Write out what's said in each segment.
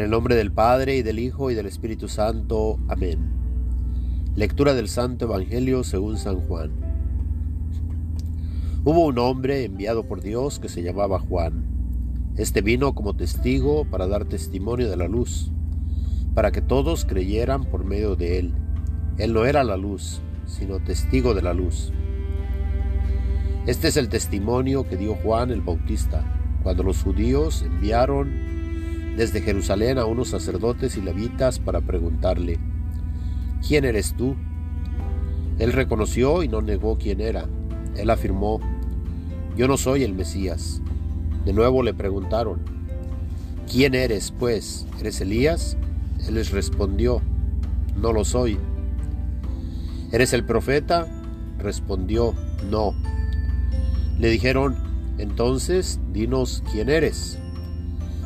En el nombre del Padre y del Hijo y del Espíritu Santo. Amén. Lectura del Santo Evangelio según San Juan. Hubo un hombre enviado por Dios que se llamaba Juan. Este vino como testigo para dar testimonio de la luz, para que todos creyeran por medio de él. Él no era la luz, sino testigo de la luz. Este es el testimonio que dio Juan el Bautista, cuando los judíos enviaron desde Jerusalén a unos sacerdotes y levitas para preguntarle, ¿quién eres tú? Él reconoció y no negó quién era. Él afirmó, yo no soy el Mesías. De nuevo le preguntaron, ¿quién eres pues? ¿Eres Elías? Él les respondió, no lo soy. ¿Eres el profeta? Respondió, no. Le dijeron, entonces dinos quién eres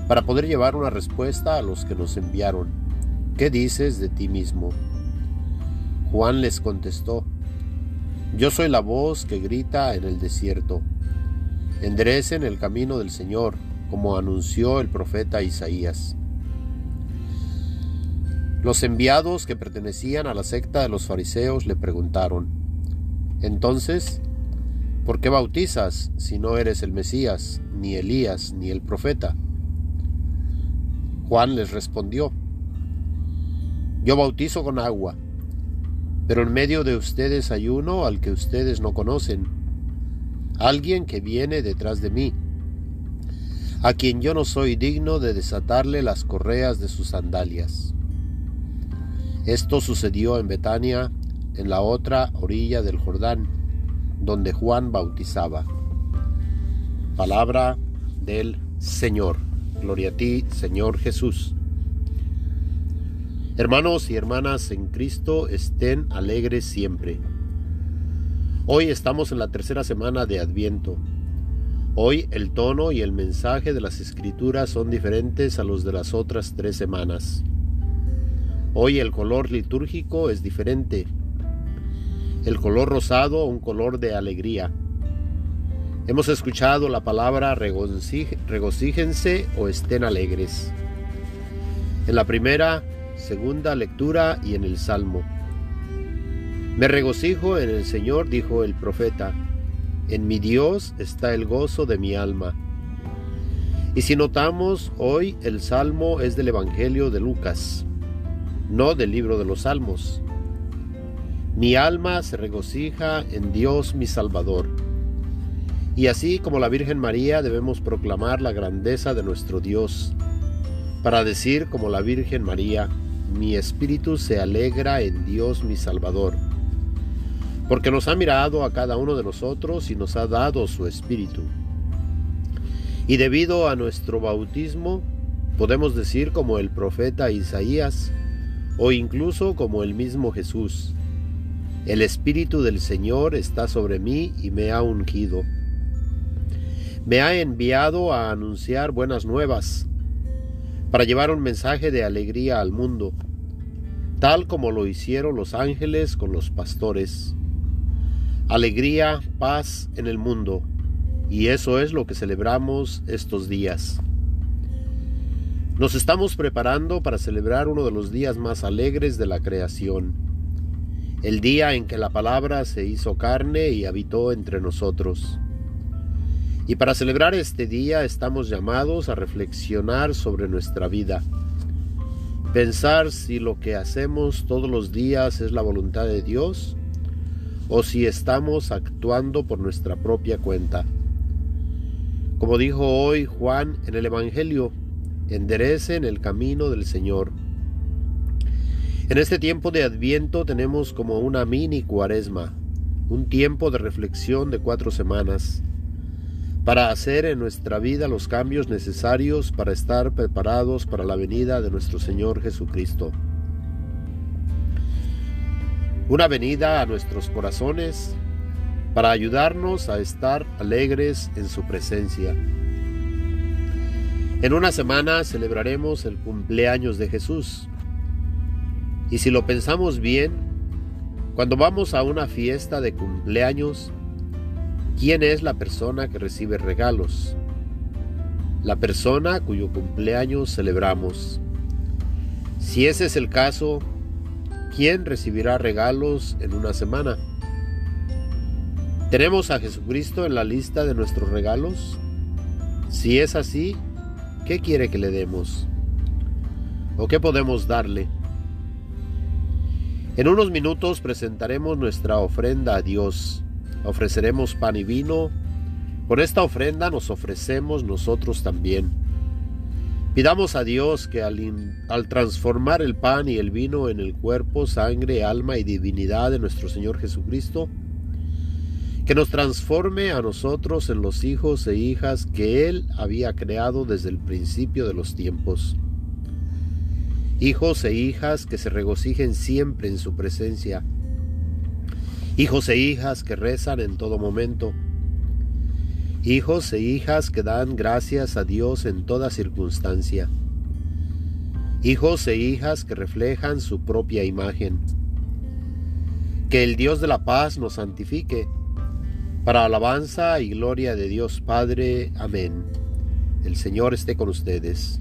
para poder llevar una respuesta a los que nos enviaron. ¿Qué dices de ti mismo? Juan les contestó, Yo soy la voz que grita en el desierto. Enderecen el camino del Señor, como anunció el profeta Isaías. Los enviados que pertenecían a la secta de los fariseos le preguntaron, Entonces, ¿por qué bautizas si no eres el Mesías, ni Elías, ni el profeta? Juan les respondió, Yo bautizo con agua, pero en medio de ustedes hay uno al que ustedes no conocen, alguien que viene detrás de mí, a quien yo no soy digno de desatarle las correas de sus sandalias. Esto sucedió en Betania, en la otra orilla del Jordán, donde Juan bautizaba. Palabra del Señor. Gloria a ti, Señor Jesús. Hermanos y hermanas en Cristo, estén alegres siempre. Hoy estamos en la tercera semana de Adviento. Hoy el tono y el mensaje de las escrituras son diferentes a los de las otras tres semanas. Hoy el color litúrgico es diferente. El color rosado, un color de alegría. Hemos escuchado la palabra regocíjense o estén alegres. En la primera, segunda lectura y en el Salmo. Me regocijo en el Señor, dijo el profeta. En mi Dios está el gozo de mi alma. Y si notamos, hoy el Salmo es del Evangelio de Lucas, no del libro de los Salmos. Mi alma se regocija en Dios mi Salvador y así como la Virgen María debemos proclamar la grandeza de nuestro Dios, para decir como la Virgen María, mi espíritu se alegra en Dios mi Salvador, porque nos ha mirado a cada uno de nosotros y nos ha dado su espíritu. Y debido a nuestro bautismo, podemos decir como el profeta Isaías, o incluso como el mismo Jesús, el Espíritu del Señor está sobre mí y me ha ungido me ha enviado a anunciar buenas nuevas, para llevar un mensaje de alegría al mundo, tal como lo hicieron los ángeles con los pastores. Alegría, paz en el mundo, y eso es lo que celebramos estos días. Nos estamos preparando para celebrar uno de los días más alegres de la creación, el día en que la palabra se hizo carne y habitó entre nosotros. Y para celebrar este día estamos llamados a reflexionar sobre nuestra vida, pensar si lo que hacemos todos los días es la voluntad de Dios o si estamos actuando por nuestra propia cuenta. Como dijo hoy Juan en el Evangelio, enderecen el camino del Señor. En este tiempo de Adviento tenemos como una mini cuaresma, un tiempo de reflexión de cuatro semanas para hacer en nuestra vida los cambios necesarios para estar preparados para la venida de nuestro Señor Jesucristo. Una venida a nuestros corazones para ayudarnos a estar alegres en su presencia. En una semana celebraremos el cumpleaños de Jesús. Y si lo pensamos bien, cuando vamos a una fiesta de cumpleaños, ¿Quién es la persona que recibe regalos? La persona cuyo cumpleaños celebramos. Si ese es el caso, ¿quién recibirá regalos en una semana? ¿Tenemos a Jesucristo en la lista de nuestros regalos? Si es así, ¿qué quiere que le demos? ¿O qué podemos darle? En unos minutos presentaremos nuestra ofrenda a Dios. Ofreceremos pan y vino. Con esta ofrenda nos ofrecemos nosotros también. Pidamos a Dios que al, al, transformar el pan y el vino en el cuerpo, sangre, alma y divinidad de nuestro Señor Jesucristo, que nos transforme a nosotros en los hijos e hijas que Él había creado desde el principio de los tiempos hijos e hijas que se regocijen siempre en su presencia, hijos e hijas que rezan en todo momento, hijos e hijas que dan gracias a Dios en toda circunstancia, hijos e hijas que reflejan su propia imagen. Que el Dios de la paz nos santifique, para alabanza y gloria de Dios Padre. Amén. El Señor esté con ustedes.